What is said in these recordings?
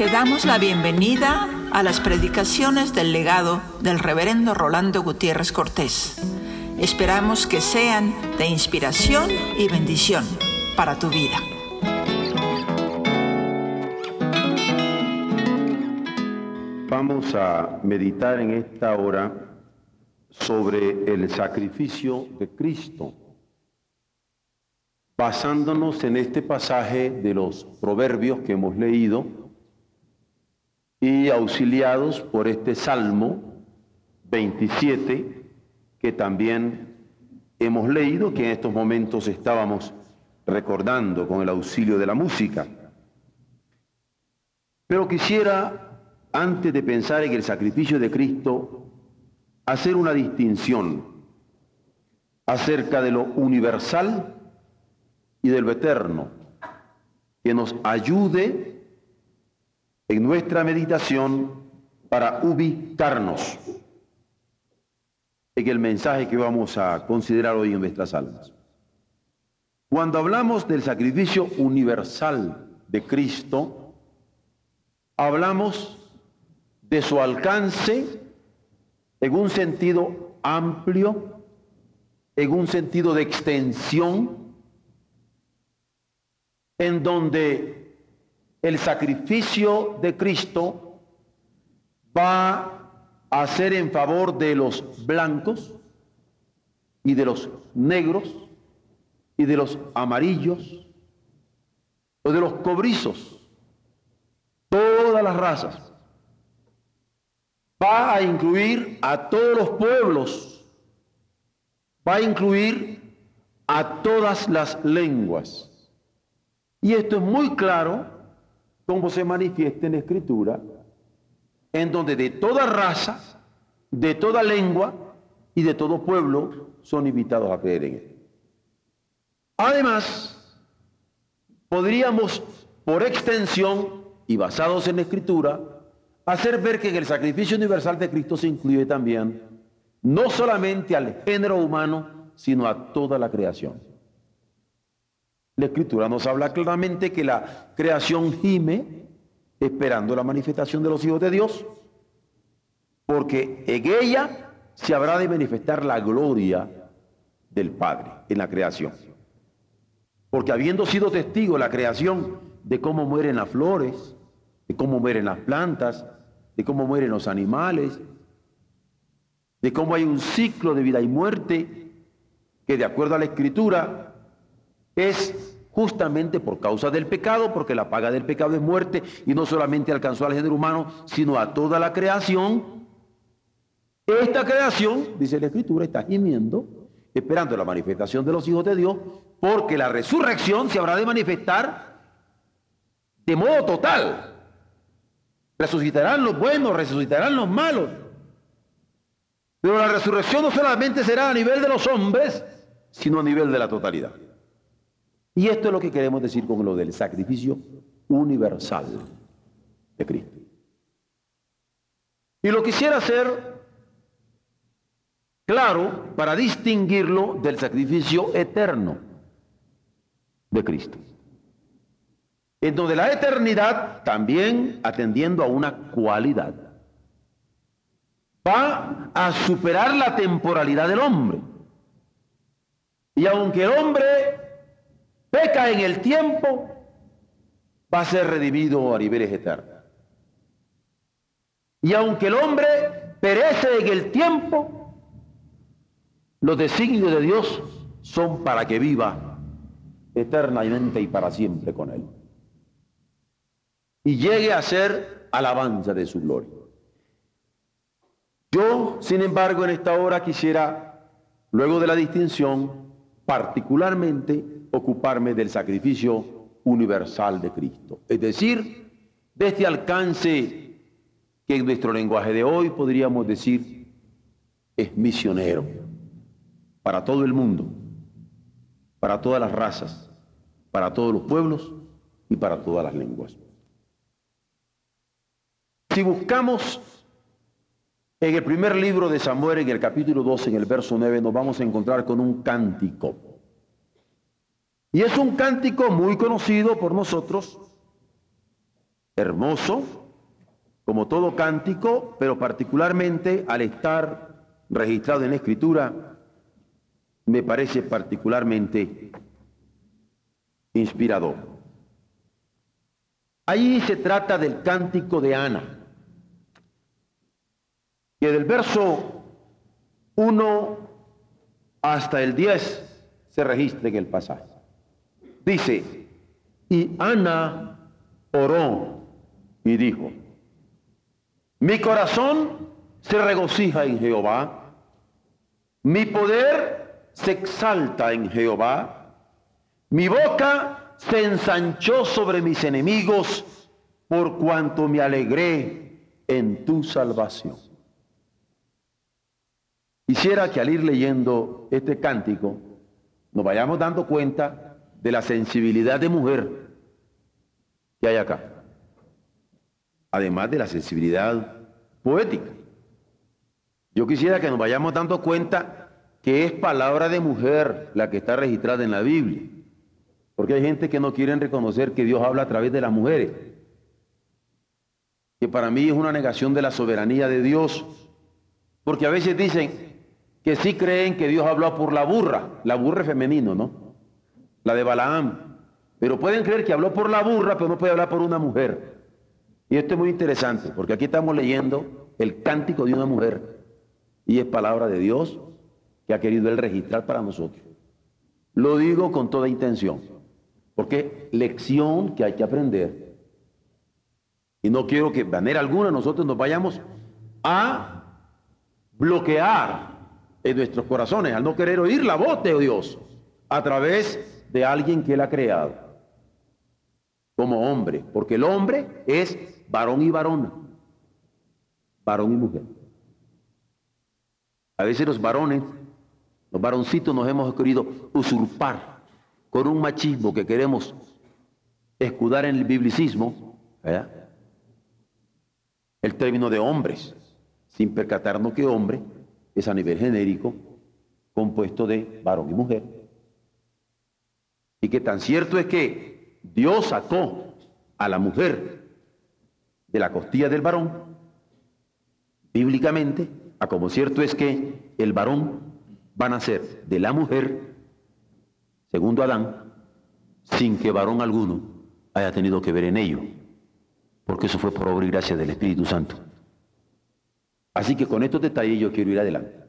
Te damos la bienvenida a las predicaciones del legado del reverendo Rolando Gutiérrez Cortés. Esperamos que sean de inspiración y bendición para tu vida. Vamos a meditar en esta hora sobre el sacrificio de Cristo, basándonos en este pasaje de los proverbios que hemos leído y auxiliados por este Salmo 27 que también hemos leído, que en estos momentos estábamos recordando con el auxilio de la música. Pero quisiera, antes de pensar en el sacrificio de Cristo, hacer una distinción acerca de lo universal y de lo eterno, que nos ayude en nuestra meditación para ubicarnos en el mensaje que vamos a considerar hoy en nuestras almas. Cuando hablamos del sacrificio universal de Cristo, hablamos de su alcance en un sentido amplio, en un sentido de extensión, en donde el sacrificio de Cristo va a ser en favor de los blancos y de los negros y de los amarillos o de los cobrizos, todas las razas. Va a incluir a todos los pueblos, va a incluir a todas las lenguas. Y esto es muy claro como se manifiesta en la Escritura, en donde de toda raza, de toda lengua y de todo pueblo son invitados a creer en Él. Además, podríamos, por extensión y basados en la Escritura, hacer ver que en el sacrificio universal de Cristo se incluye también no solamente al género humano, sino a toda la creación. La escritura nos habla claramente que la creación gime esperando la manifestación de los hijos de Dios, porque en ella se habrá de manifestar la gloria del Padre en la creación. Porque habiendo sido testigo la creación de cómo mueren las flores, de cómo mueren las plantas, de cómo mueren los animales, de cómo hay un ciclo de vida y muerte que de acuerdo a la escritura es justamente por causa del pecado, porque la paga del pecado es muerte y no solamente alcanzó al género humano, sino a toda la creación. Esta creación, dice la Escritura, está gimiendo, esperando la manifestación de los hijos de Dios, porque la resurrección se habrá de manifestar de modo total. Resucitarán los buenos, resucitarán los malos. Pero la resurrección no solamente será a nivel de los hombres, sino a nivel de la totalidad. Y esto es lo que queremos decir con lo del sacrificio universal de Cristo. Y lo quisiera hacer claro para distinguirlo del sacrificio eterno de Cristo. En donde la eternidad, también atendiendo a una cualidad, va a superar la temporalidad del hombre. Y aunque el hombre peca en el tiempo, va a ser redimido a niveles eternos. Y aunque el hombre perece en el tiempo, los designios de Dios son para que viva eternamente y para siempre con Él. Y llegue a ser alabanza de su gloria. Yo, sin embargo, en esta hora quisiera, luego de la distinción, particularmente ocuparme del sacrificio universal de Cristo. Es decir, de este alcance que en nuestro lenguaje de hoy podríamos decir es misionero para todo el mundo, para todas las razas, para todos los pueblos y para todas las lenguas. Si buscamos en el primer libro de Samuel, en el capítulo 12, en el verso 9, nos vamos a encontrar con un cántico y es un cántico muy conocido por nosotros, hermoso, como todo cántico, pero particularmente al estar registrado en la escritura, me parece particularmente inspirador. Ahí se trata del cántico de Ana, que del verso 1 hasta el 10 se registra en el pasaje. Dice, y Ana oró y dijo, mi corazón se regocija en Jehová, mi poder se exalta en Jehová, mi boca se ensanchó sobre mis enemigos por cuanto me alegré en tu salvación. Quisiera que al ir leyendo este cántico nos vayamos dando cuenta de la sensibilidad de mujer que hay acá, además de la sensibilidad poética. Yo quisiera que nos vayamos dando cuenta que es palabra de mujer la que está registrada en la Biblia, porque hay gente que no quiere reconocer que Dios habla a través de las mujeres, que para mí es una negación de la soberanía de Dios, porque a veces dicen que sí creen que Dios habló por la burra, la burra es femenino, ¿no? La de Balaam, pero pueden creer que habló por la burra, pero no puede hablar por una mujer. Y esto es muy interesante, porque aquí estamos leyendo el cántico de una mujer y es palabra de Dios que ha querido él registrar para nosotros. Lo digo con toda intención, porque lección que hay que aprender. Y no quiero que de manera alguna nosotros nos vayamos a bloquear en nuestros corazones al no querer oír la voz de Dios a través de alguien que él ha creado como hombre, porque el hombre es varón y varona, varón y mujer. A veces los varones, los varoncitos nos hemos querido usurpar con un machismo que queremos escudar en el biblicismo, el término de hombres, sin percatarnos que hombre es a nivel genérico compuesto de varón y mujer. Y que tan cierto es que Dios sacó a la mujer de la costilla del varón, bíblicamente, a como cierto es que el varón va a nacer de la mujer, segundo Adán, sin que varón alguno haya tenido que ver en ello, porque eso fue por obra y gracia del Espíritu Santo. Así que con estos detalles yo quiero ir adelante.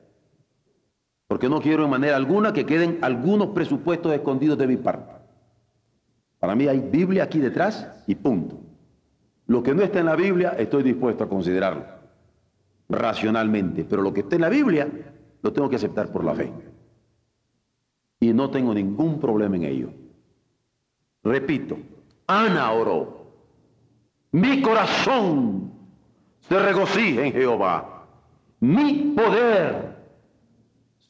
Porque no quiero en manera alguna que queden algunos presupuestos escondidos de mi parte. Para mí hay Biblia aquí detrás y punto. Lo que no está en la Biblia estoy dispuesto a considerarlo racionalmente, pero lo que está en la Biblia lo tengo que aceptar por la fe. Y no tengo ningún problema en ello. Repito, Ana oró. Mi corazón se regocija en Jehová. Mi poder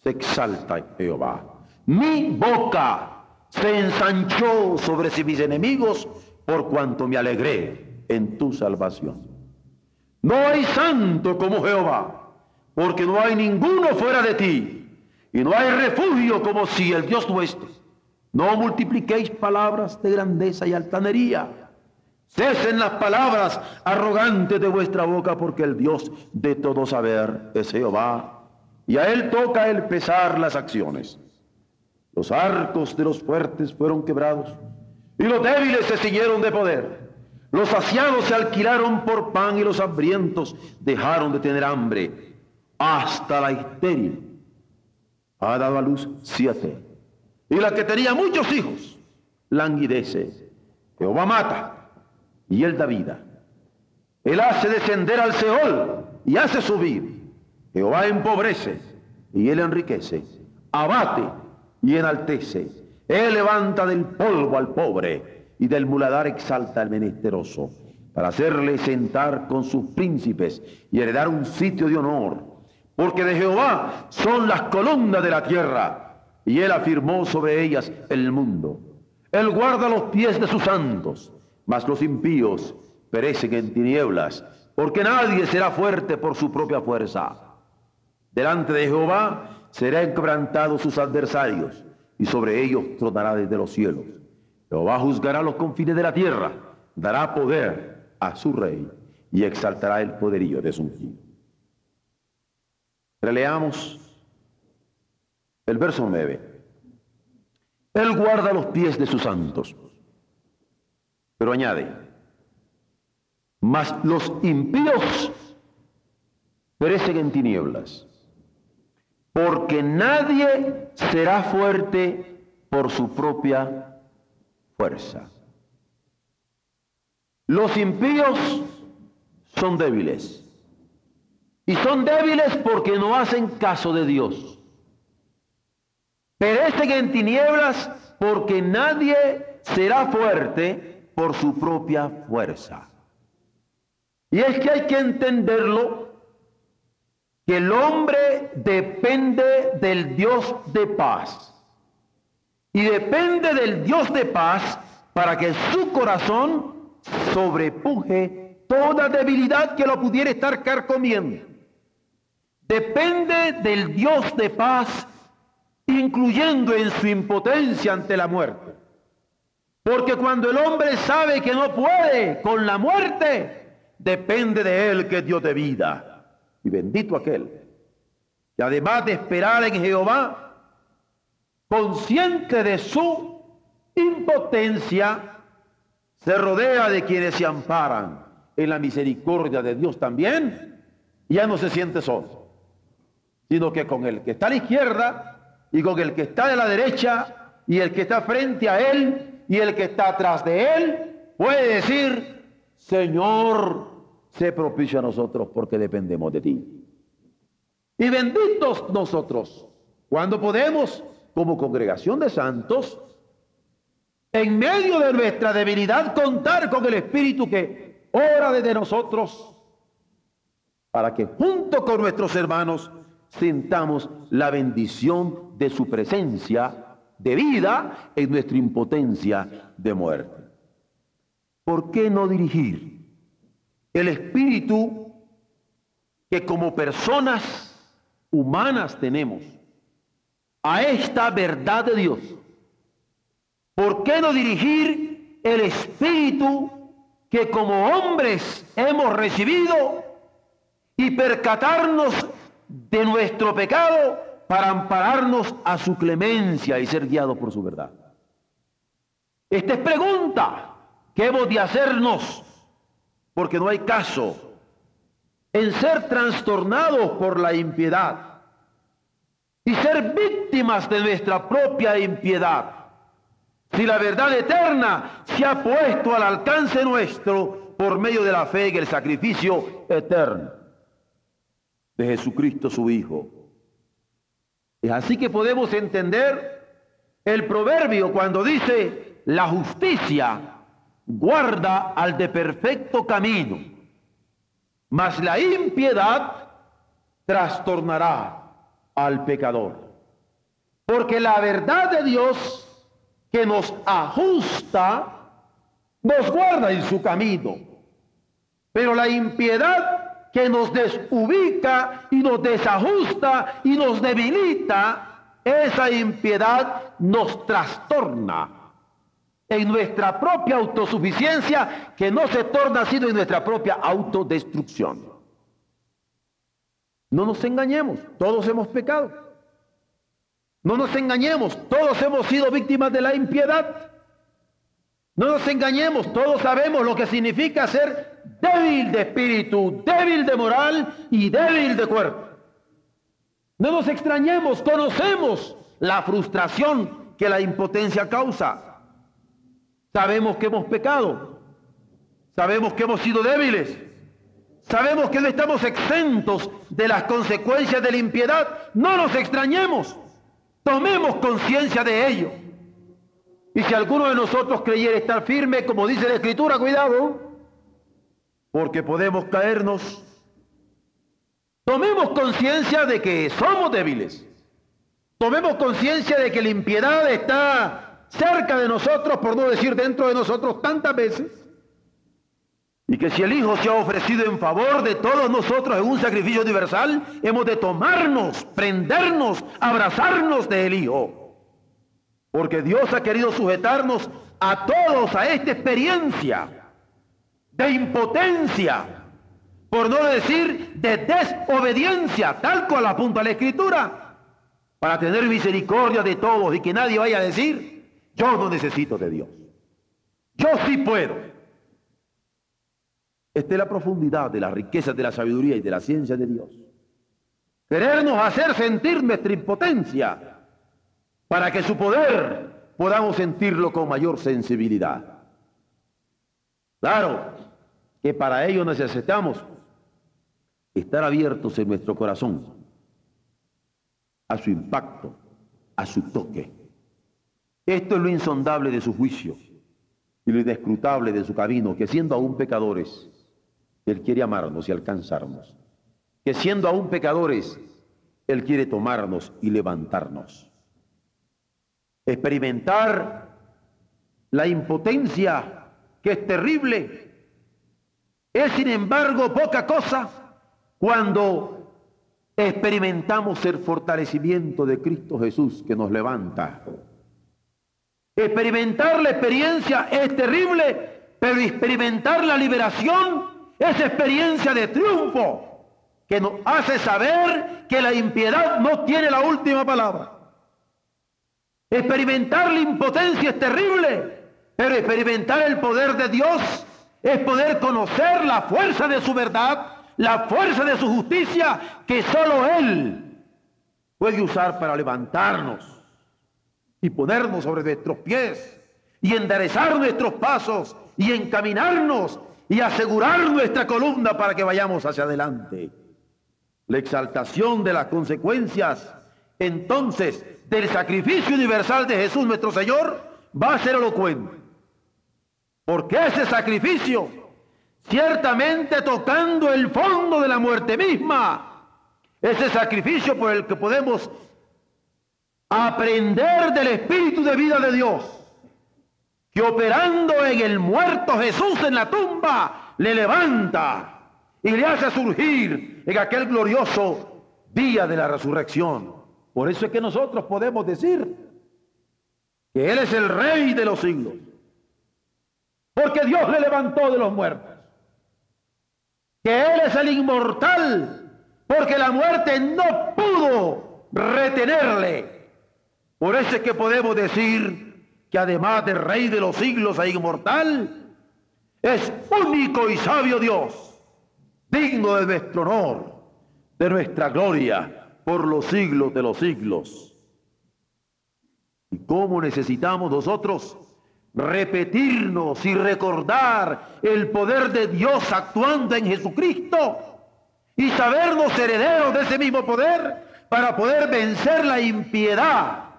se exalta Jehová. Mi boca se ensanchó sobre mis enemigos por cuanto me alegré en tu salvación. No hay santo como Jehová, porque no hay ninguno fuera de ti, y no hay refugio como si el Dios nuestro. No multipliquéis palabras de grandeza y altanería. Cesen las palabras arrogantes de vuestra boca, porque el Dios de todo saber es Jehová, y a él toca el pesar las acciones. Los arcos de los fuertes fueron quebrados y los débiles se siguieron de poder. Los saciados se alquilaron por pan y los hambrientos dejaron de tener hambre. Hasta la estéril ha dado a luz siete. Y la que tenía muchos hijos languidece. Jehová mata y él da vida. Él hace descender al Seol y hace subir. Jehová empobrece y él enriquece. Abate y enaltece. Él levanta del polvo al pobre y del muladar exalta al menesteroso, para hacerle sentar con sus príncipes y heredar un sitio de honor. Porque de Jehová son las columnas de la tierra, y él afirmó sobre ellas el mundo. Él guarda los pies de sus santos, mas los impíos perecen en tinieblas, porque nadie será fuerte por su propia fuerza. Delante de Jehová serán quebrantados sus adversarios y sobre ellos tronará desde los cielos. Jehová juzgará los confines de la tierra, dará poder a su rey y exaltará el poderío de su ungido. Releamos el verso 9. Él guarda los pies de sus santos. Pero añade, mas los impíos perecen en tinieblas, porque nadie será fuerte por su propia fuerza. Los impíos son débiles. Y son débiles porque no hacen caso de Dios. Perecen en tinieblas porque nadie será fuerte por su propia fuerza. Y es que hay que entenderlo que el hombre depende del Dios de paz. Y depende del Dios de paz para que su corazón sobrepuje toda debilidad que lo pudiera estar carcomiendo. Depende del Dios de paz, incluyendo en su impotencia ante la muerte. Porque cuando el hombre sabe que no puede con la muerte, depende de él que Dios de vida. Y bendito aquel. Que además de esperar en Jehová, consciente de su impotencia, se rodea de quienes se amparan en la misericordia de Dios también, ya no se siente solo, sino que con el que está a la izquierda y con el que está de la derecha y el que está frente a él y el que está atrás de él, puede decir, Señor, sé propicio a nosotros porque dependemos de ti. Y benditos nosotros cuando podemos, como congregación de santos, en medio de nuestra debilidad, contar con el Espíritu que ora desde nosotros para que junto con nuestros hermanos sintamos la bendición de su presencia de vida en nuestra impotencia de muerte. ¿Por qué no dirigir el Espíritu que como personas humanas tenemos a esta verdad de Dios? ¿Por qué no dirigir el espíritu que como hombres hemos recibido y percatarnos de nuestro pecado para ampararnos a su clemencia y ser guiados por su verdad? Esta es pregunta que hemos de hacernos, porque no hay caso en ser trastornados por la impiedad y ser víctimas de nuestra propia impiedad. Si la verdad eterna se ha puesto al alcance nuestro por medio de la fe en el sacrificio eterno de Jesucristo su Hijo. Es así que podemos entender el proverbio cuando dice, la justicia guarda al de perfecto camino mas la impiedad trastornará al pecador. Porque la verdad de Dios que nos ajusta, nos guarda en su camino. Pero la impiedad que nos desubica y nos desajusta y nos debilita, esa impiedad nos trastorna en nuestra propia autosuficiencia que no se torna sino en nuestra propia autodestrucción. No nos engañemos, todos hemos pecado. No nos engañemos, todos hemos sido víctimas de la impiedad. No nos engañemos, todos sabemos lo que significa ser débil de espíritu, débil de moral y débil de cuerpo. No nos extrañemos, conocemos la frustración que la impotencia causa. Sabemos que hemos pecado. Sabemos que hemos sido débiles. Sabemos que no estamos exentos de las consecuencias de la impiedad. No nos extrañemos. Tomemos conciencia de ello. Y si alguno de nosotros creyera estar firme, como dice la Escritura, cuidado, porque podemos caernos. Tomemos conciencia de que somos débiles. Tomemos conciencia de que la impiedad está cerca de nosotros, por no decir dentro de nosotros tantas veces, y que si el Hijo se ha ofrecido en favor de todos nosotros en un sacrificio universal, hemos de tomarnos, prendernos, abrazarnos del Hijo. Porque Dios ha querido sujetarnos a todos a esta experiencia de impotencia, por no decir de desobediencia, tal cual apunta la Escritura, para tener misericordia de todos y que nadie vaya a decir, yo no necesito de Dios. Yo sí puedo. Esta es la profundidad de la riqueza de la sabiduría y de la ciencia de Dios. Querernos hacer sentir nuestra impotencia para que su poder podamos sentirlo con mayor sensibilidad. Claro que para ello necesitamos estar abiertos en nuestro corazón a su impacto, a su toque. Esto es lo insondable de su juicio y lo inescrutable de su camino, que siendo aún pecadores, Él quiere amarnos y alcanzarnos. Que siendo aún pecadores, Él quiere tomarnos y levantarnos. Experimentar la impotencia que es terrible, es sin embargo poca cosa cuando experimentamos el fortalecimiento de Cristo Jesús que nos levanta. Experimentar la experiencia es terrible, pero experimentar la liberación es experiencia de triunfo que nos hace saber que la impiedad no tiene la última palabra. Experimentar la impotencia es terrible, pero experimentar el poder de Dios es poder conocer la fuerza de su verdad, la fuerza de su justicia que solo Él puede usar para levantarnos y ponernos sobre nuestros pies y enderezar nuestros pasos y encaminarnos y asegurar nuestra columna para que vayamos hacia adelante. La exaltación de las consecuencias entonces del sacrificio universal de Jesús nuestro Señor va a ser elocuente. Porque ese sacrificio, ciertamente tocando el fondo de la muerte misma, ese sacrificio por el que podemos aprender del Espíritu de vida de Dios, que operando en el muerto Jesús en la tumba, le levanta y le hace surgir en aquel glorioso día de la resurrección. Por eso es que nosotros podemos decir que Él es el Rey de los siglos, porque Dios le levantó de los muertos, que Él es el inmortal, porque la muerte no pudo retenerle por eso es que podemos decir que además de Rey de los siglos e inmortal, es único y sabio Dios, digno de nuestro honor, de nuestra gloria por los siglos de los siglos. ¿Y cómo necesitamos nosotros repetirnos y recordar el poder de Dios actuando en Jesucristo y sabernos herederos de ese mismo poder para poder vencer la impiedad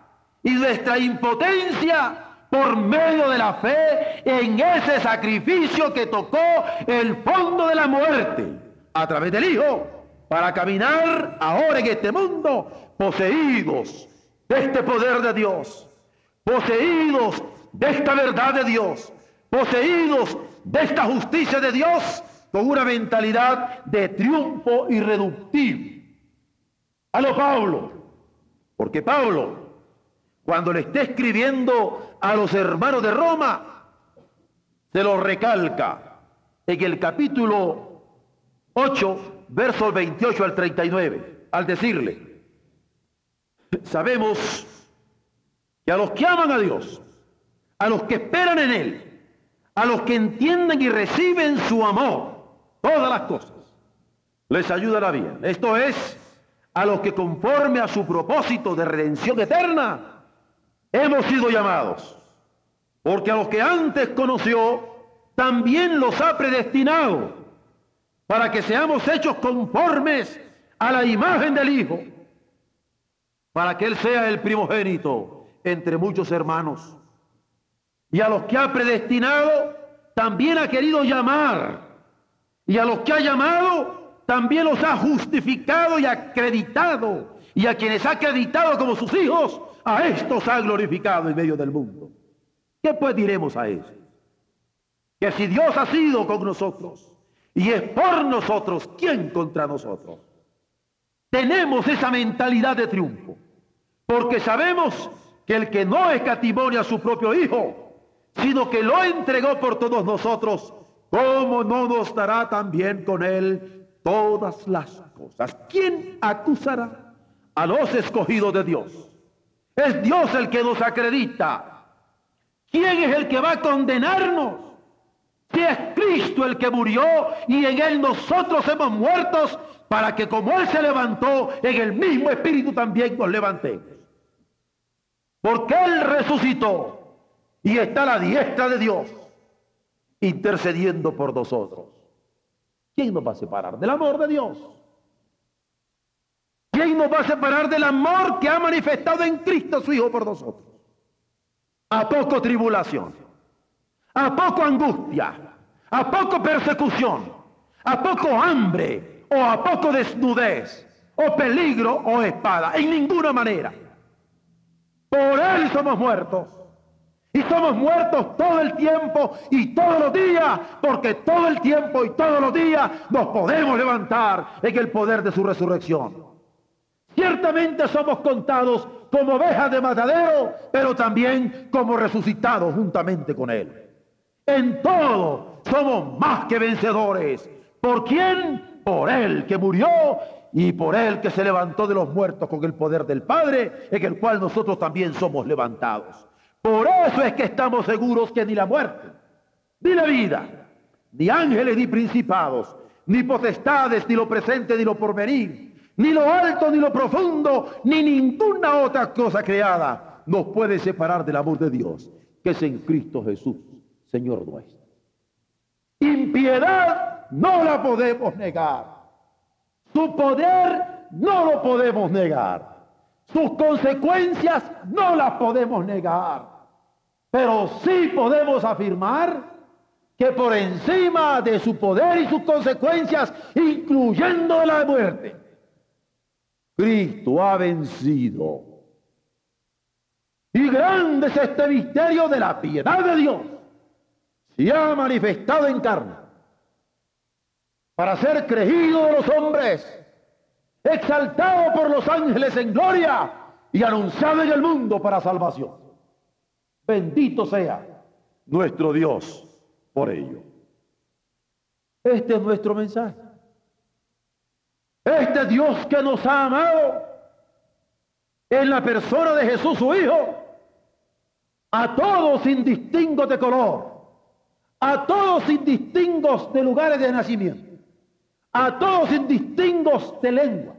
y nuestra impotencia por medio de la fe en ese sacrificio que tocó el fondo de la muerte a través del Hijo para caminar ahora en este mundo poseídos de este poder de Dios, poseídos de esta verdad de Dios, poseídos de esta justicia de Dios con una mentalidad de triunfo irreductible. A lo Pablo, porque Pablo cuando le esté escribiendo a los hermanos de Roma, se lo recalca en el capítulo 8, versos 28 al 39, al decirle, sabemos que a los que aman a Dios, a los que esperan en Él, a los que entienden y reciben su amor, todas las cosas, les ayudará bien. Esto es, a los que conforme a su propósito de redención eterna, hemos sido llamados, porque a los que antes conoció, también los ha predestinado, para que seamos hechos conformes a la imagen del Hijo, para que Él sea el primogénito entre muchos hermanos. Y a los que ha predestinado, también ha querido llamar. Y a los que ha llamado, también los ha justificado y acreditado. Y a quienes ha acreditado como sus hijos, a estos ha glorificado en medio del mundo. ¿Qué pues diremos a eso? Que si Dios ha sido con nosotros y es por nosotros, ¿quién contra nosotros? Tenemos esa mentalidad de triunfo, porque sabemos que el que no escatimone a su propio Hijo, sino que lo entregó por todos nosotros, ¿cómo no nos dará también con él todas las cosas? ¿Quién acusará a los escogidos de Dios? Es Dios el que nos acredita. ¿Quién es el que va a condenarnos? Si es Cristo el que murió y en él nosotros hemos muertos para que como él se levantó, en el mismo espíritu también nos levantemos. Porque él resucitó y está a la diestra de Dios intercediendo por nosotros. ¿Quién nos va a separar del amor de Dios? ¿Quién nos va a separar del amor que ha manifestado en Cristo su Hijo por nosotros? ¿A poco tribulación? ¿A poco angustia? ¿A poco persecución? ¿A poco hambre? ¿O a poco desnudez? ¿O peligro o espada? En ninguna manera. Por Él somos muertos. Y somos muertos todo el tiempo y todos los días, porque todo el tiempo y todos los días nos podemos levantar en el poder de su resurrección. Ciertamente somos contados como ovejas de matadero, pero también como resucitados juntamente con Él. En todo somos más que vencedores. ¿Por quién? Por Él que murió y por Él que se levantó de los muertos con el poder del Padre, en el cual nosotros también somos levantados. Por eso es que estamos seguros que ni la muerte, ni la vida, ni ángeles, ni principados, ni potestades, ni lo presente, ni lo porvenir, ni lo alto, ni lo profundo, ni ninguna otra cosa creada nos puede separar del amor de Dios, que es en Cristo Jesús, Señor nuestro. Impiedad no la podemos negar. Su poder no lo podemos negar. Sus consecuencias no las podemos negar. Pero sí podemos afirmar que por encima de su poder y sus consecuencias, incluyendo la muerte, Cristo ha vencido. Y grande es este misterio de la piedad de Dios. Se ha manifestado en carne para ser creído de los hombres, exaltado por los ángeles en gloria y anunciado en el mundo para salvación. Bendito sea nuestro Dios por ello. Este es nuestro mensaje. Este Dios que nos ha amado en la persona de Jesús su Hijo, a todos sin distingo de color, a todos sin distingos de lugares de nacimiento, a todos sin distingos de lengua,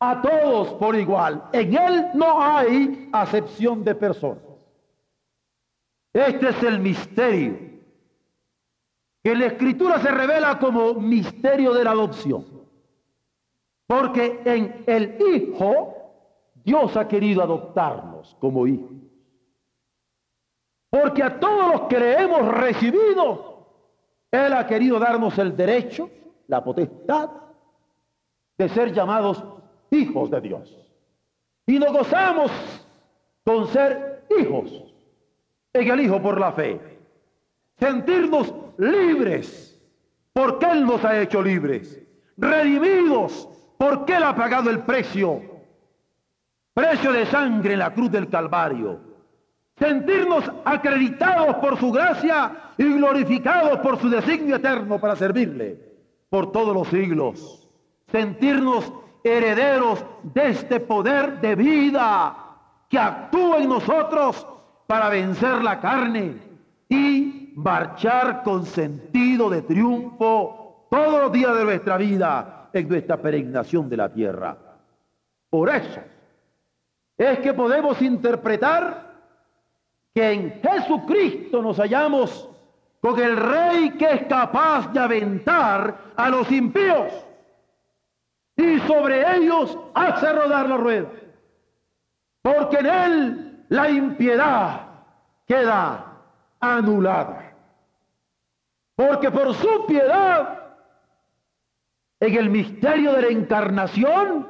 a todos por igual. En Él no hay acepción de personas. Este es el misterio que la Escritura se revela como misterio de la adopción. Porque en el Hijo Dios ha querido adoptarnos como hijos. Porque a todos los que le hemos recibido, Él ha querido darnos el derecho, la potestad de ser llamados hijos de Dios. Y nos gozamos con ser hijos en el Hijo por la fe. Sentirnos libres, porque Él nos ha hecho libres. Redimidos porque Él ha pagado el precio, precio de sangre en la cruz del Calvario. Sentirnos acreditados por su gracia y glorificados por su designio eterno para servirle por todos los siglos. Sentirnos herederos de este poder de vida que actúa en nosotros para vencer la carne y marchar con sentido de triunfo todos los días de nuestra vida en nuestra peregrinación de la tierra. Por eso es que podemos interpretar que en Jesucristo nos hallamos con el Rey que es capaz de aventar a los impíos y sobre ellos hace rodar la rueda. Porque en él la impiedad queda anulada. Porque por su piedad en el misterio de la encarnación,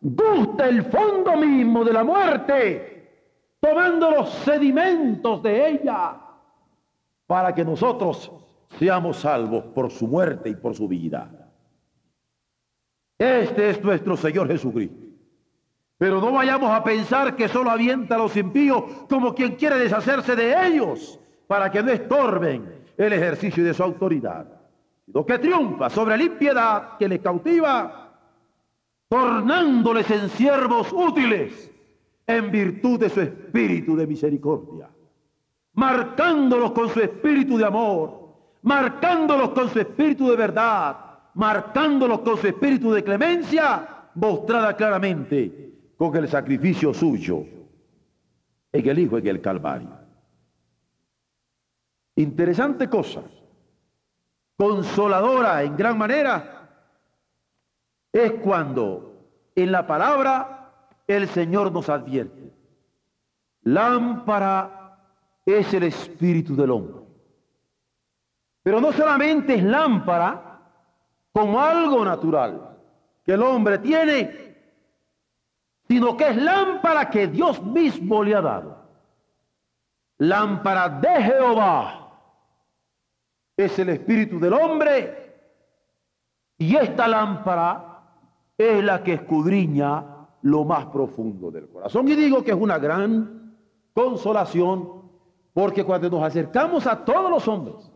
gusta el fondo mismo de la muerte, tomando los sedimentos de ella, para que nosotros seamos salvos por su muerte y por su vida. Este es nuestro Señor Jesucristo. Pero no vayamos a pensar que solo avienta a los impíos como quien quiere deshacerse de ellos para que no estorben el ejercicio de su autoridad, sino que triunfa sobre la impiedad que les cautiva, tornándoles en siervos útiles en virtud de su espíritu de misericordia, marcándolos con su espíritu de amor, marcándolos con su espíritu de verdad, marcándolos con su espíritu de clemencia, mostrada claramente con el sacrificio suyo en el Hijo en el Calvario. Interesante cosa, consoladora en gran manera, es cuando en la palabra el Señor nos advierte. Lámpara es el espíritu del hombre. Pero no solamente es lámpara como algo natural que el hombre tiene, sino que es lámpara que Dios mismo le ha dado. Lámpara de Jehová es el espíritu del hombre y esta lámpara es la que escudriña lo más profundo del corazón. Y digo que es una gran consolación porque cuando nos acercamos a todos los hombres,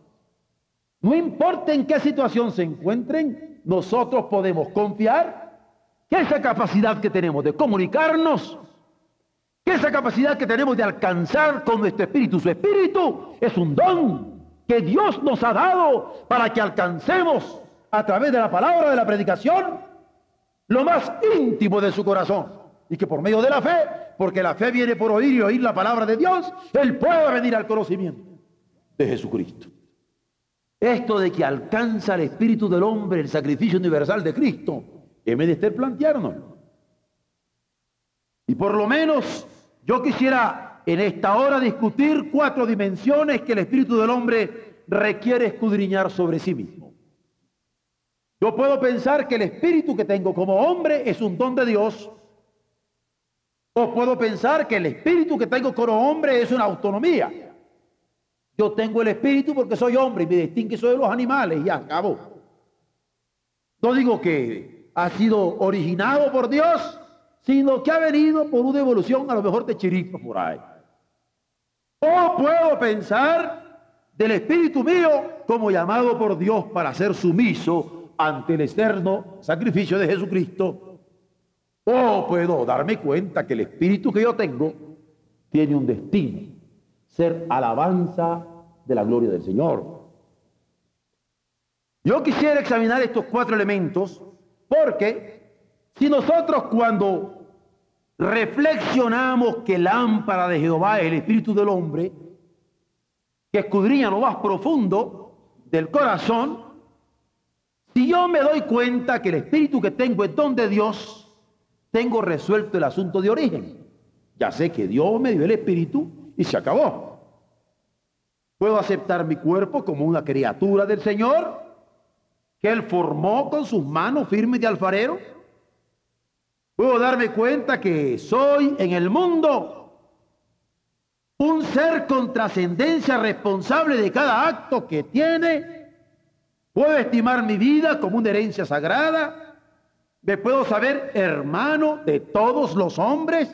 no importa en qué situación se encuentren, nosotros podemos confiar que esa capacidad que tenemos de comunicarnos, que esa capacidad que tenemos de alcanzar con nuestro espíritu, su espíritu, es un don que Dios nos ha dado para que alcancemos a través de la palabra de la predicación lo más íntimo de su corazón. Y que por medio de la fe, porque la fe viene por oír y oír la palabra de Dios, Él pueda venir al conocimiento de Jesucristo. Esto de que alcanza el espíritu del hombre el sacrificio universal de Cristo, es menester plantearnos. Y por lo menos yo quisiera en esta hora discutir cuatro dimensiones que el espíritu del hombre requiere escudriñar sobre sí mismo. Yo puedo pensar que el espíritu que tengo como hombre es un don de Dios. O puedo pensar que el espíritu que tengo como hombre es una autonomía. Yo tengo el espíritu porque soy hombre y me distingue soy de los animales y ya acabó. No digo que ha sido originado por Dios, sino que ha venido por una evolución a lo mejor de chiripa por ahí. O puedo pensar del espíritu mío como llamado por Dios para ser sumiso ante el externo sacrificio de Jesucristo. O puedo darme cuenta que el espíritu que yo tengo tiene un destino, ser alabanza de la gloria del Señor. Yo quisiera examinar estos cuatro elementos porque si nosotros cuando reflexionamos que lámpara de Jehová es el espíritu del hombre, que escudriña lo más profundo del corazón, si yo me doy cuenta que el espíritu que tengo es don de Dios, tengo resuelto el asunto de origen. Ya sé que Dios me dio el espíritu y se acabó. Puedo aceptar mi cuerpo como una criatura del Señor que Él formó con sus manos firmes de alfarero Puedo darme cuenta que soy en el mundo un ser con trascendencia responsable de cada acto que tiene. Puedo estimar mi vida como una herencia sagrada. Me puedo saber hermano de todos los hombres.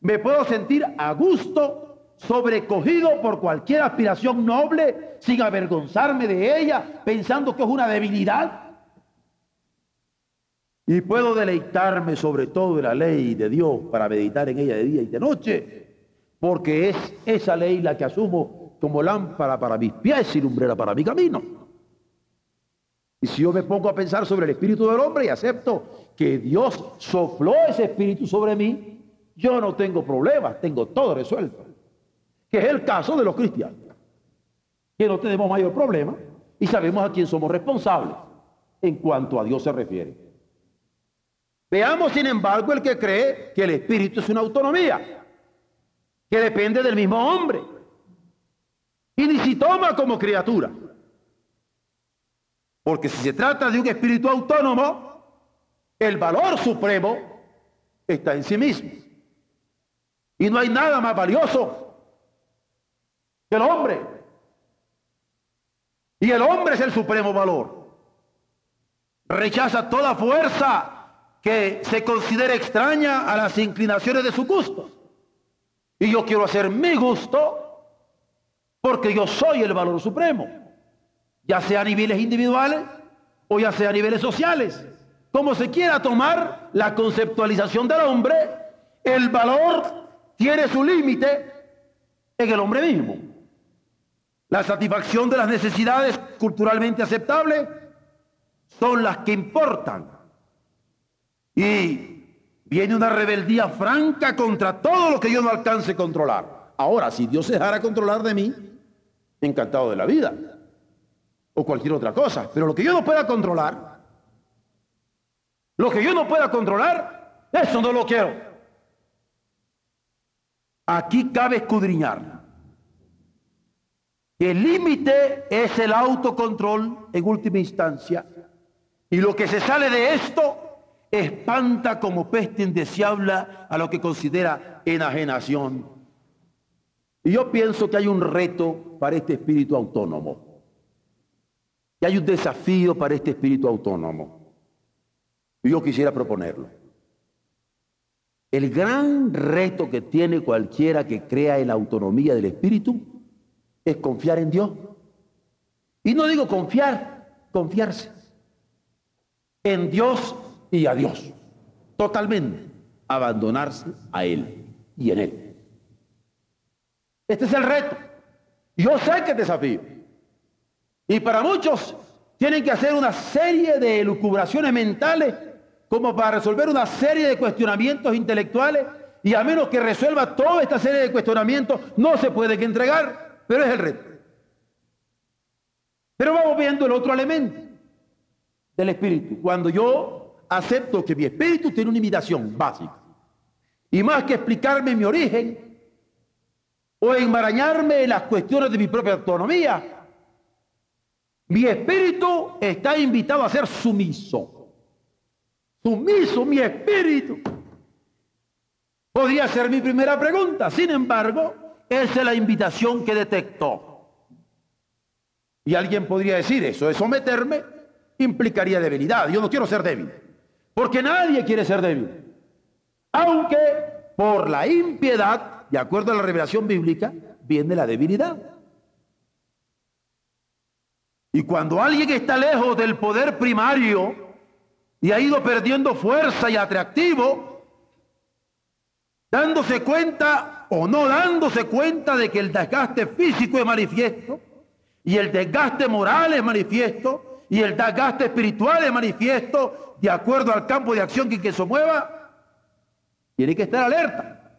Me puedo sentir a gusto, sobrecogido por cualquier aspiración noble, sin avergonzarme de ella, pensando que es una debilidad. Y puedo deleitarme sobre todo de la ley de Dios para meditar en ella de día y de noche, porque es esa ley la que asumo como lámpara para mis pies y lumbrera para mi camino. Y si yo me pongo a pensar sobre el espíritu del hombre y acepto que Dios sopló ese espíritu sobre mí, yo no tengo problemas, tengo todo resuelto. Que es el caso de los cristianos, que no tenemos mayor problema y sabemos a quién somos responsables en cuanto a Dios se refiere. Veamos, sin embargo, el que cree que el espíritu es una autonomía, que depende del mismo hombre, y ni si toma como criatura. Porque si se trata de un espíritu autónomo, el valor supremo está en sí mismo. Y no hay nada más valioso que el hombre. Y el hombre es el supremo valor. Rechaza toda fuerza que se considera extraña a las inclinaciones de su gusto. Y yo quiero hacer mi gusto porque yo soy el valor supremo, ya sea a niveles individuales o ya sea a niveles sociales. Como se quiera tomar la conceptualización del hombre, el valor tiene su límite en el hombre mismo. La satisfacción de las necesidades culturalmente aceptables son las que importan. Y viene una rebeldía franca contra todo lo que yo no alcance a controlar. Ahora, si Dios se dejara controlar de mí, encantado de la vida. O cualquier otra cosa. Pero lo que yo no pueda controlar, lo que yo no pueda controlar, eso no lo quiero. Aquí cabe escudriñar. El límite es el autocontrol en última instancia. Y lo que se sale de esto espanta como peste indeseable a lo que considera enajenación. Y yo pienso que hay un reto para este espíritu autónomo. Y hay un desafío para este espíritu autónomo. Y yo quisiera proponerlo. El gran reto que tiene cualquiera que crea en la autonomía del espíritu es confiar en Dios. Y no digo confiar, confiarse. En Dios y a Dios. Totalmente. Abandonarse a Él y en Él. Este es el reto. Yo sé que es desafío. Y para muchos tienen que hacer una serie de elucubraciones mentales como para resolver una serie de cuestionamientos intelectuales y a menos que resuelva toda esta serie de cuestionamientos no se puede que entregar, pero es el reto. Pero vamos viendo el otro elemento del espíritu. Cuando yo acepto que mi espíritu tiene una imitación básica. Y más que explicarme mi origen o enmarañarme en las cuestiones de mi propia autonomía, mi espíritu está invitado a ser sumiso. Sumiso mi espíritu. Podría ser mi primera pregunta. Sin embargo, esa es la invitación que detectó. Y alguien podría decir, eso de someterme implicaría debilidad. Yo no quiero ser débil. Porque nadie quiere ser débil. Aunque por la impiedad, de acuerdo a la revelación bíblica, viene la debilidad. Y cuando alguien está lejos del poder primario y ha ido perdiendo fuerza y atractivo, dándose cuenta o no dándose cuenta de que el desgaste físico es manifiesto y el desgaste moral es manifiesto y el desgaste espiritual es manifiesto de acuerdo al campo de acción que, que se mueva, tiene que estar alerta.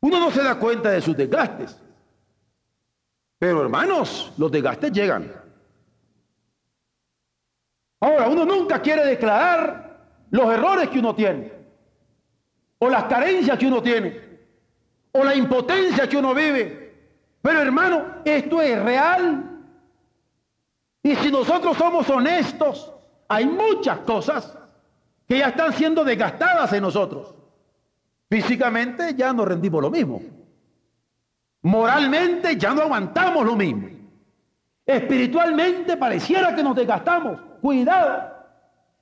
Uno no se da cuenta de sus desgastes. Pero hermanos, los desgastes llegan. Ahora, uno nunca quiere declarar los errores que uno tiene, o las carencias que uno tiene, o la impotencia que uno vive. Pero hermano, esto es real. Y si nosotros somos honestos, hay muchas cosas que ya están siendo desgastadas en nosotros. Físicamente ya no rendimos lo mismo. Moralmente ya no aguantamos lo mismo. Espiritualmente pareciera que nos desgastamos. Cuidado.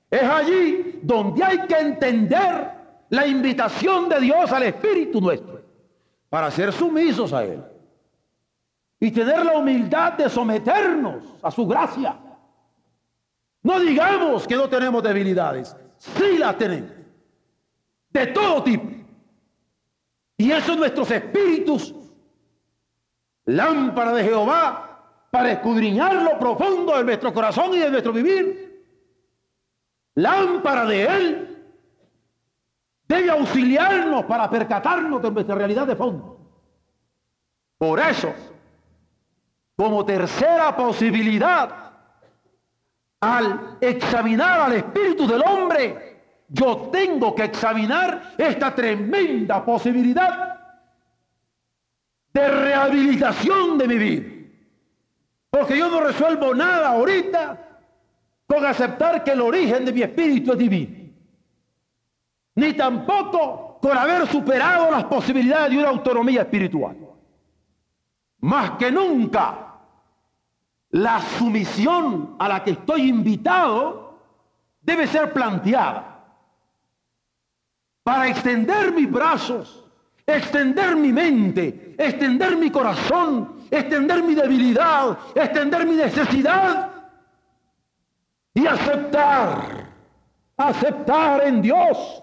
Es allí donde hay que entender la invitación de Dios al Espíritu nuestro para ser sumisos a Él y tener la humildad de someternos a su gracia. No digamos que no tenemos debilidades, sí las tenemos, de todo tipo. Y eso nuestros espíritus, lámpara de Jehová, para escudriñar lo profundo de nuestro corazón y de nuestro vivir. Lámpara de Él debe auxiliarnos para percatarnos de nuestra realidad de fondo. Por eso, como tercera posibilidad, al examinar al espíritu del hombre, yo tengo que examinar esta tremenda posibilidad de rehabilitación de mi vida. Porque yo no resuelvo nada ahorita con aceptar que el origen de mi espíritu es divino. Ni tampoco con haber superado las posibilidades de una autonomía espiritual. Más que nunca la sumisión a la que estoy invitado debe ser planteada para extender mis brazos extender mi mente, extender mi corazón, extender mi debilidad, extender mi necesidad y aceptar, aceptar en Dios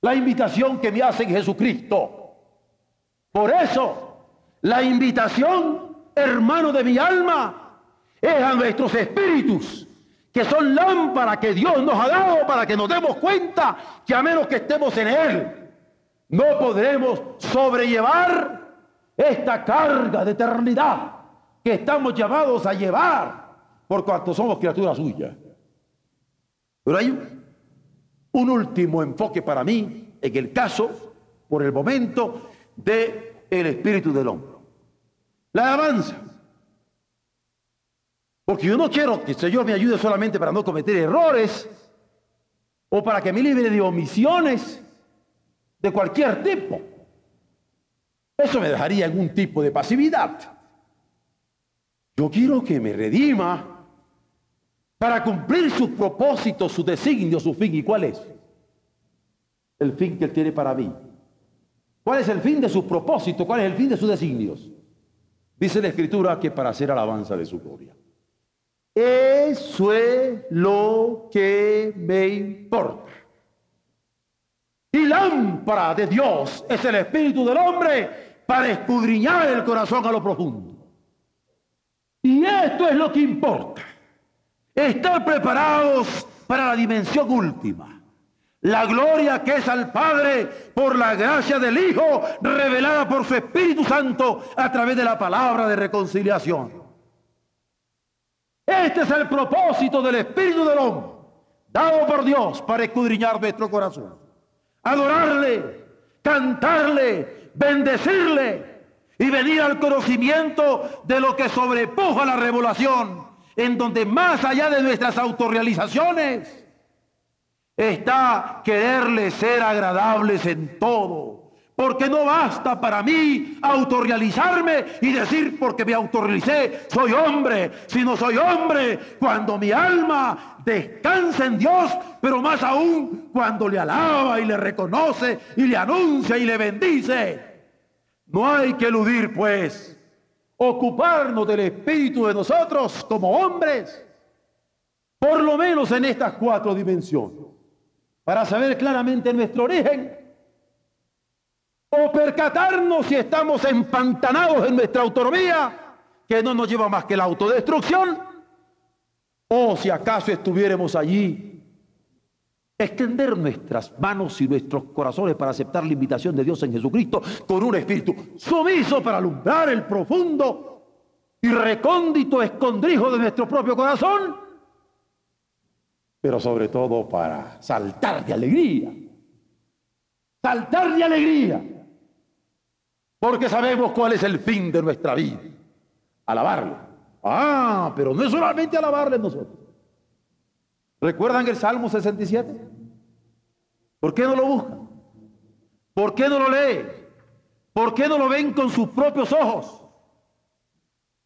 la invitación que me hace Jesucristo. Por eso, la invitación, hermano de mi alma, es a nuestros espíritus, que son lámparas que Dios nos ha dado para que nos demos cuenta que a menos que estemos en Él, no podremos sobrellevar esta carga de eternidad que estamos llamados a llevar por cuanto somos criaturas suyas. Pero hay un, último enfoque para mí en el caso, por el momento, de el espíritu del hombre. La alabanza. Porque yo no quiero que el Señor me ayude solamente para no cometer errores o para que me libre de omisiones de cualquier tipo. Eso me dejaría un tipo de pasividad. Yo quiero que me redima para cumplir sus propósitos, su designio, su fin. ¿Y cuál es? El fin que Él tiene para mí. ¿Cuál es el fin de sus propósitos? ¿Cuál es el fin de sus designios? Dice la Escritura que para hacer alabanza de su gloria. Eso es lo que me importa. Y lámpara de Dios es el espíritu del hombre para escudriñar el corazón a lo profundo. Y esto es lo que importa. Estar preparados para la dimensión última. La gloria que es al Padre por la gracia del Hijo revelada por su Espíritu Santo a través de la palabra de reconciliación. Este es el propósito del Espíritu del hombre, dado por Dios para escudriñar nuestro corazón adorarle, cantarle, bendecirle y venir al conocimiento de lo que sobrepuja la revelación, en donde más allá de nuestras autorrealizaciones está quererle ser agradables en todo porque no basta para mí autorrealizarme y decir porque me autorrealicé, soy hombre, sino soy hombre cuando mi alma descansa en Dios, pero más aún cuando le alaba y le reconoce y le anuncia y le bendice. No hay que eludir, pues, ocuparnos del espíritu de nosotros como hombres, por lo menos en estas cuatro dimensiones, para saber claramente nuestro origen o percatarnos si estamos empantanados en nuestra autonomía, que no nos lleva más que la autodestrucción, o si acaso estuviéramos allí, extender nuestras manos y nuestros corazones para aceptar la invitación de Dios en Jesucristo con un espíritu sumiso para alumbrar el profundo y recóndito escondrijo de nuestro propio corazón, pero sobre todo para saltar de alegría, saltar de alegría porque sabemos cuál es el fin de nuestra vida. Alabarle. Ah, pero no es solamente alabarle nosotros. ¿Recuerdan el Salmo 67? ¿Por qué no lo buscan? ¿Por qué no lo lee? ¿Por qué no lo ven con sus propios ojos?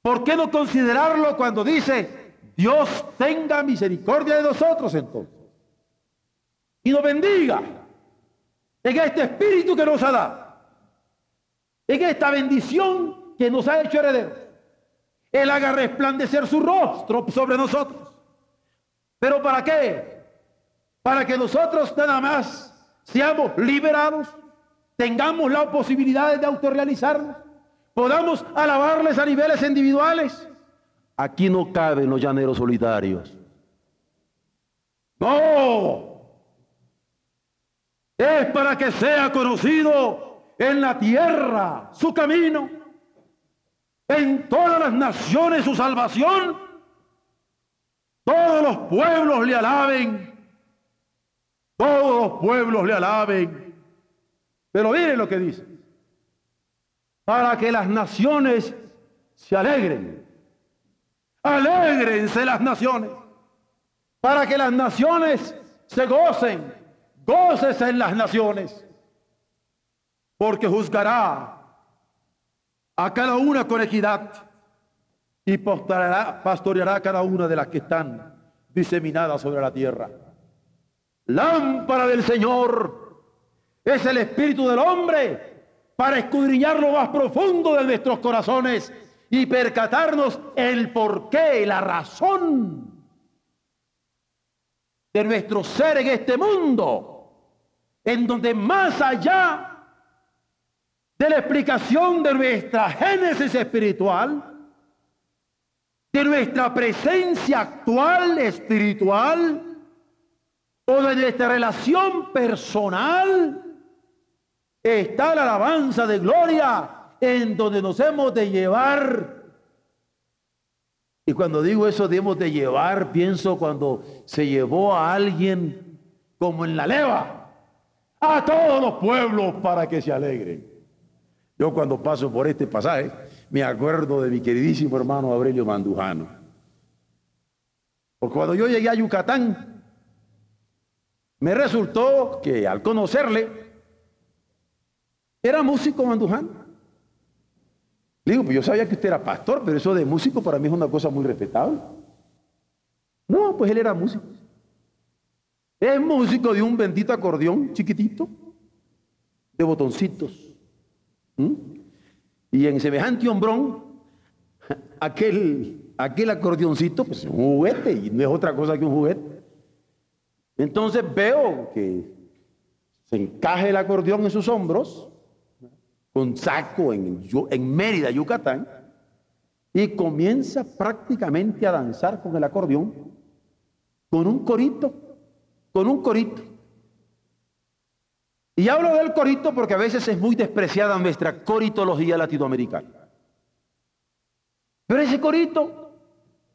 ¿Por qué no considerarlo cuando dice, Dios tenga misericordia de nosotros entonces? Y nos bendiga en este espíritu que nos ha dado en esta bendición que nos ha hecho herederos. Él haga resplandecer su rostro sobre nosotros. ¿Pero para qué? Para que nosotros nada más seamos liberados, tengamos la posibilidad de autorrealizarnos, podamos alabarles a niveles individuales. Aquí no caben los llaneros solitarios. No. Es para que sea conocido en la tierra su camino, en todas las naciones su salvación, todos los pueblos le alaben, todos los pueblos le alaben. Pero miren lo que dice, para que las naciones se alegren, alegrense las naciones, para que las naciones se gocen, gócese en las naciones porque juzgará a cada una con equidad y pastoreará, a cada una de las que están diseminadas sobre la tierra. Lámpara del Señor es el espíritu del hombre para escudriñar lo más profundo de nuestros corazones y percatarnos el porqué, la razón de nuestro ser en este mundo, en donde más allá de la explicación de nuestra génesis espiritual, de nuestra presencia actual espiritual o de nuestra relación personal, está la alabanza de gloria en donde nos hemos de llevar. Y cuando digo eso, debemos de llevar, pienso cuando se llevó a alguien como en la leva, a todos los pueblos para que se alegren. Yo cuando paso por este pasaje, me acuerdo de mi queridísimo hermano Aurelio Mandujano. Porque cuando yo llegué a Yucatán, me resultó que al conocerle, era músico Mandujano. Le digo, pues yo sabía que usted era pastor, pero eso de músico para mí es una cosa muy respetable. No, pues él era músico. Es músico de un bendito acordeón chiquitito, de botoncitos. Y en semejante hombrón, aquel, aquel acordeoncito, pues es un juguete y no es otra cosa que un juguete. Entonces veo que se encaja el acordeón en sus hombros, con saco en, Mérida, Yucatán, y comienza prácticamente a danzar con el acordeón, con un corito, con un corito. Y hablo del corito porque a veces es muy despreciada nuestra coritología latinoamericana. Pero ese corito,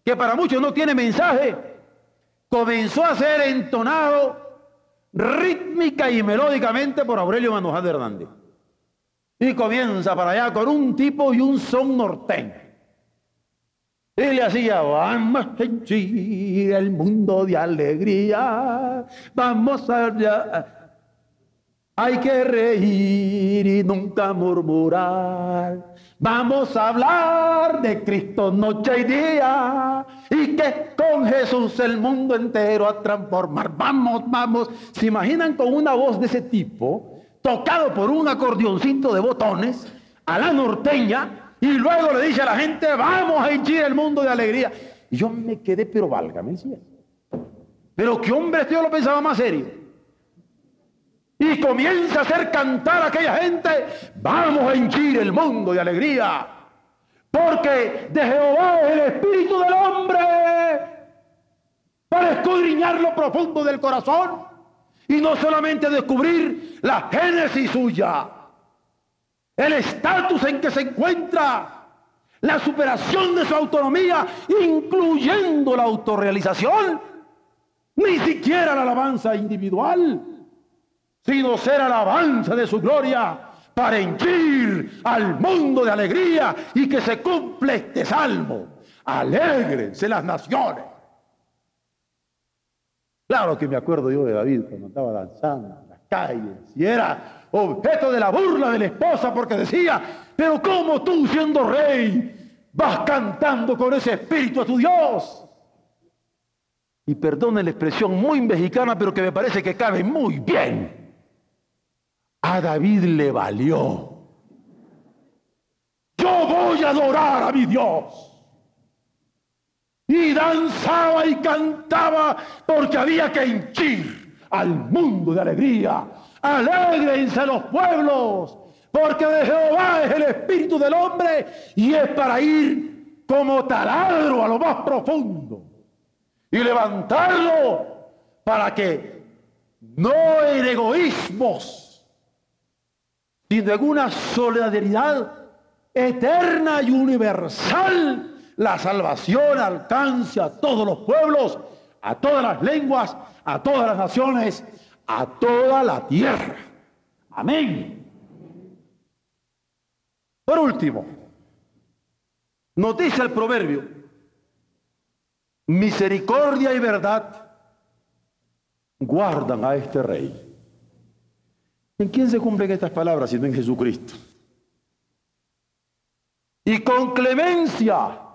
que para muchos no tiene mensaje, comenzó a ser entonado rítmica y melódicamente por Aurelio de Hernández. Y comienza para allá con un tipo y un son norteño. Y le hacía, vamos a sentir el mundo de alegría, vamos a... Hay que reír y nunca murmurar. Vamos a hablar de Cristo noche y día y que con Jesús el mundo entero a transformar. Vamos, vamos. ¿Se imaginan con una voz de ese tipo, tocado por un acordeoncito de botones, a la norteña, y luego le dice a la gente, vamos a hinchir el mundo de alegría? Y yo me quedé, pero válgame, decía. Pero qué hombre, este yo lo pensaba más serio y comienza a hacer cantar a aquella gente, vamos a hinchir el mundo de alegría, porque de Jehová es el espíritu del hombre para escudriñar lo profundo del corazón y no solamente descubrir la génesis suya, el estatus en que se encuentra, la superación de su autonomía, incluyendo la autorrealización, ni siquiera la alabanza individual sino ser alabanza de su gloria para henchir al mundo de alegría y que se cumple este salmo. Alégrense las naciones. Claro que me acuerdo yo de David cuando estaba danzando en las calles y era objeto de la burla de la esposa porque decía, pero ¿cómo tú siendo rey vas cantando con ese espíritu a tu Dios? Y perdone la expresión muy mexicana, pero que me parece que cabe muy bien. A David le valió. Yo voy a adorar a mi Dios. Y danzaba y cantaba porque había que hinchir al mundo de alegría. Alégrense los pueblos, porque de Jehová es el espíritu del hombre y es para ir como taladro a lo más profundo y levantarlo para que no en egoísmos sino en una solidaridad eterna y universal, la salvación alcance a todos los pueblos, a todas las lenguas, a todas las naciones, a toda la tierra. Amén. Por último, nos dice el proverbio, misericordia y verdad guardan a este rey. ¿En quién se cumplen estas palabras sino en Jesucristo? Y con clemencia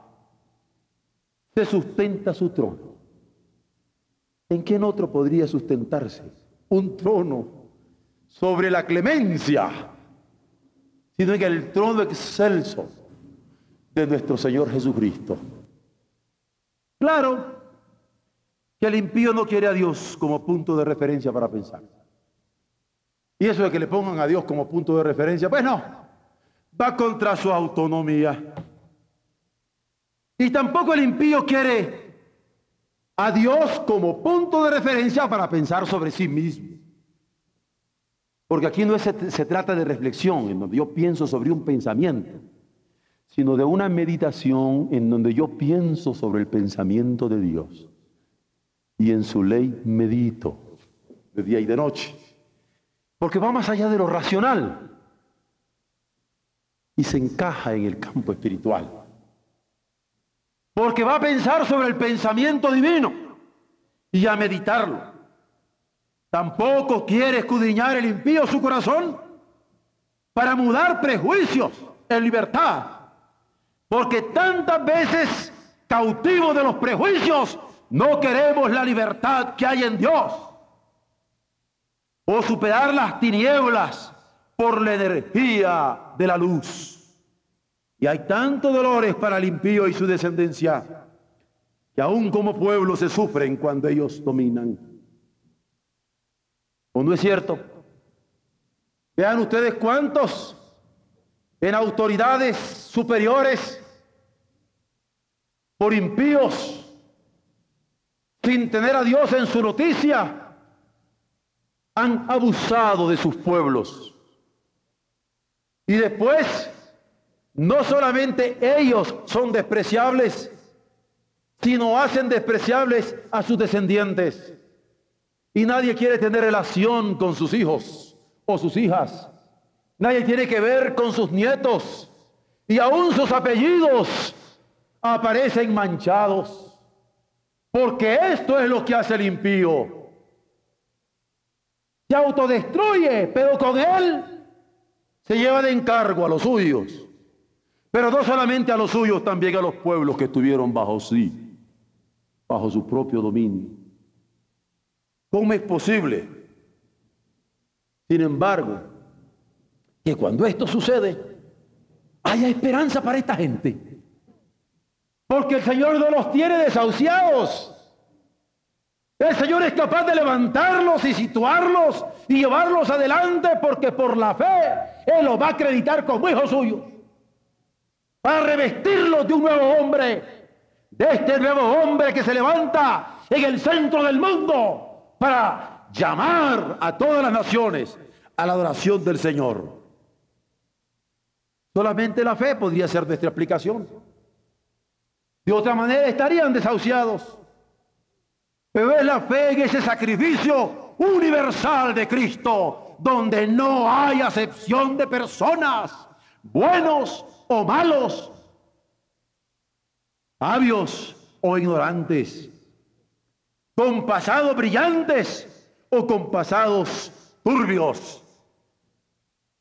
se sustenta su trono. ¿En quién otro podría sustentarse un trono sobre la clemencia, sino en el trono excelso de nuestro Señor Jesucristo. Claro que el impío no quiere a Dios como punto de referencia para pensar. Y eso de que le pongan a Dios como punto de referencia, pues no, va contra su autonomía. Y tampoco el impío quiere a Dios como punto de referencia para pensar sobre sí mismo. Porque aquí no se, trata de reflexión, en donde yo pienso sobre un pensamiento, sino de una meditación en donde yo pienso sobre el pensamiento de Dios. Y en su ley medito de día y de noche. Porque va más allá de lo racional y se encaja en el campo espiritual. Porque va a pensar sobre el pensamiento divino y a meditarlo. Tampoco quiere escudriñar el impío su corazón para mudar prejuicios en libertad. Porque tantas veces cautivos de los prejuicios no queremos la libertad que hay en Dios. O superar las tinieblas por la energía de la luz. Y hay tantos dolores para el impío y su descendencia que aún como pueblo se sufren cuando ellos dominan. ¿O no es cierto? Vean ustedes cuántos en autoridades superiores por impíos, sin tener a Dios en su noticia, han abusado de sus pueblos. Y después, no solamente ellos son despreciables, sino hacen despreciables a sus descendientes. Y nadie quiere tener relación con sus hijos o sus hijas. Nadie tiene que ver con sus nietos. Y aún sus apellidos aparecen manchados. Porque esto es lo que hace el impío. Se autodestruye, pero con él se lleva de encargo a los suyos. Pero no solamente a los suyos, también a los pueblos que estuvieron bajo sí bajo su propio dominio. ¿Cómo es posible? Sin embargo, que cuando esto sucede, haya esperanza para esta gente. Porque el Señor no los tiene desahuciados. El Señor es capaz de levantarlos y situarlos y llevarlos adelante porque por la fe Él los va a acreditar como hijos suyos. Para revestirlos de un nuevo hombre de este nuevo hombre que se levanta en el centro del mundo para llamar a todas las naciones a la adoración del Señor. Solamente la fe podría ser nuestra explicación. De otra manera estarían desahuciados. Pero es la fe en ese sacrificio universal de Cristo, donde no hay acepción de personas, buenos o malos, sabios o ignorantes, con pasados brillantes o con pasados turbios.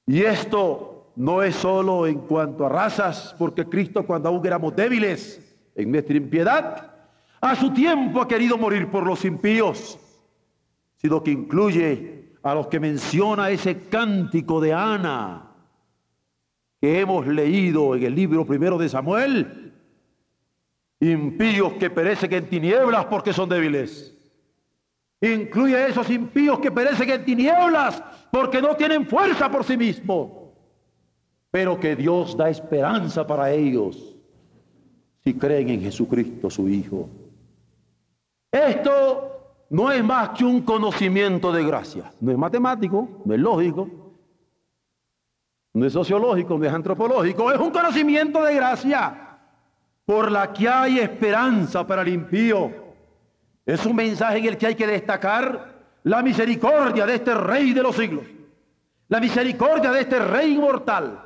Y esto no es solo en cuanto a razas, porque Cristo cuando aún éramos débiles en nuestra impiedad, a su tiempo ha querido morir por los impíos, sino que incluye a los que menciona ese cántico de Ana que hemos leído en el libro primero de Samuel, impíos que perecen en tinieblas porque son débiles. Incluye a esos impíos que perecen en tinieblas porque no tienen fuerza por sí mismos. Pero que Dios da esperanza para ellos si creen en Jesucristo su Hijo. Esto no es más que un conocimiento de gracia. No es matemático, no es lógico, no es sociológico, no es antropológico, es un conocimiento de gracia por la que hay esperanza para el impío. Es un mensaje en el que hay que destacar la misericordia de este Rey de los siglos, la misericordia de este Rey inmortal,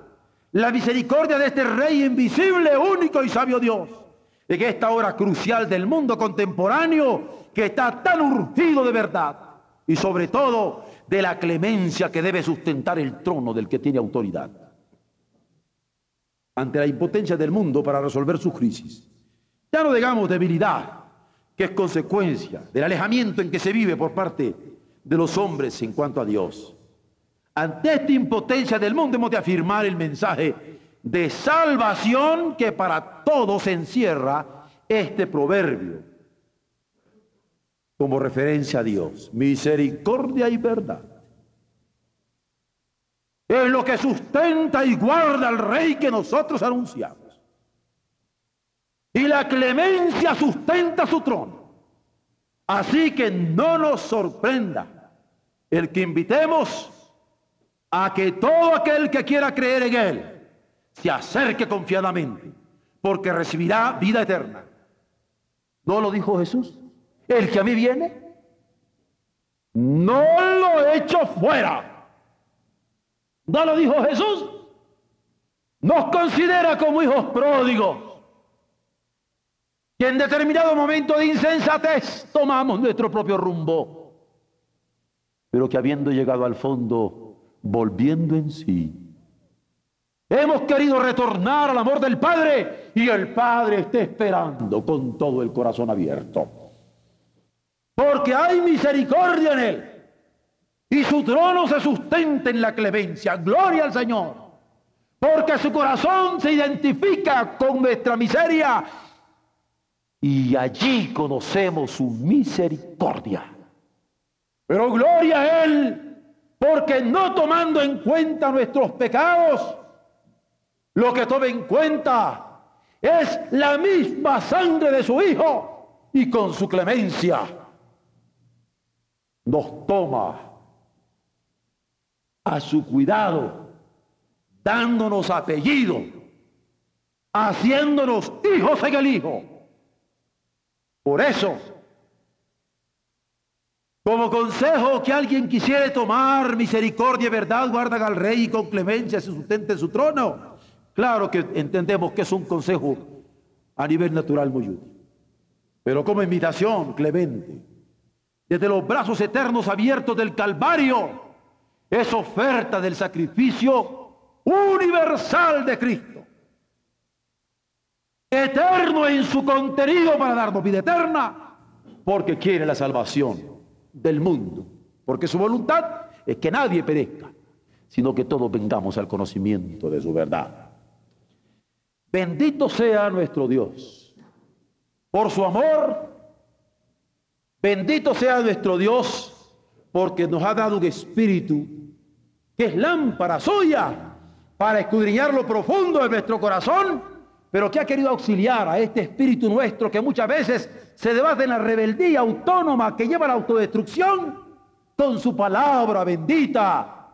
la misericordia de este Rey invisible, único y sabio Dios, en esta hora crucial del mundo contemporáneo que está tan urgido de verdad y sobre todo de la clemencia que debe sustentar el trono del que tiene autoridad ante la impotencia del mundo para resolver su crisis. Ya no digamos debilidad, que es consecuencia del alejamiento en que se vive por parte de los hombres en cuanto a Dios. Ante esta impotencia del mundo hemos de afirmar el mensaje de salvación que para todos encierra este proverbio como referencia a Dios, misericordia y verdad. Es lo que sustenta y guarda al rey que nosotros anunciamos. Y la clemencia sustenta su trono. Así que no nos sorprenda el que invitemos a que todo aquel que quiera creer en Él se acerque confiadamente, porque recibirá vida eterna. ¿No lo dijo Jesús? El que a mí viene, no lo echo fuera. ¿No lo dijo Jesús? Nos considera como hijos pródigos. Y en determinado momento de insensatez tomamos nuestro propio rumbo. Pero que habiendo llegado al fondo, volviendo en sí, hemos querido retornar al amor del Padre y el Padre está esperando con todo el corazón abierto. Porque hay misericordia en Él y su trono se sustenta en la clemencia. Gloria al Señor. Porque su corazón se identifica con nuestra miseria y allí conocemos su misericordia. Pero gloria a Él, porque no tomando en cuenta nuestros pecados, lo que toma en cuenta es la misma sangre de su Hijo y con su clemencia nos toma a su cuidado, dándonos apellido, haciéndonos hijos en el Hijo por eso, como consejo que alguien quisiera tomar misericordia y verdad, guardan al rey y con clemencia se sustente su trono. Claro que entendemos que es un consejo a nivel natural muy útil. Pero como invitación, Clemente, desde los brazos eternos abiertos del Calvario, es oferta del sacrificio universal de Cristo eterno en su contenido para darnos vida eterna, porque quiere la salvación del mundo, porque su voluntad es que nadie perezca, sino que todos vengamos al conocimiento de su verdad. Bendito sea nuestro Dios por su amor, bendito sea nuestro Dios porque nos ha dado un espíritu que es lámpara suya para escudriñar lo profundo de nuestro corazón pero que ha querido auxiliar a este espíritu nuestro que muchas veces se debate en la rebeldía autónoma que lleva a la autodestrucción con su palabra bendita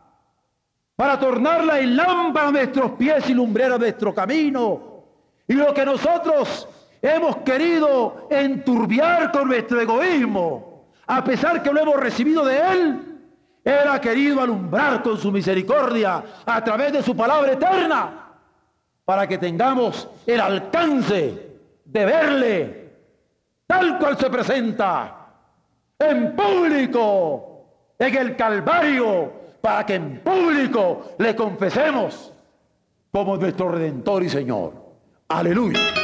para tornarla en lámpara a nuestros pies y lumbrera nuestro camino. Y lo que nosotros hemos querido enturbiar con nuestro egoísmo, a pesar que lo hemos recibido de Él, Él ha querido alumbrar con su misericordia a través de su palabra eterna para que tengamos el alcance de verle tal cual se presenta en público en el Calvario, para que en público le confesemos como nuestro Redentor y Señor. Aleluya.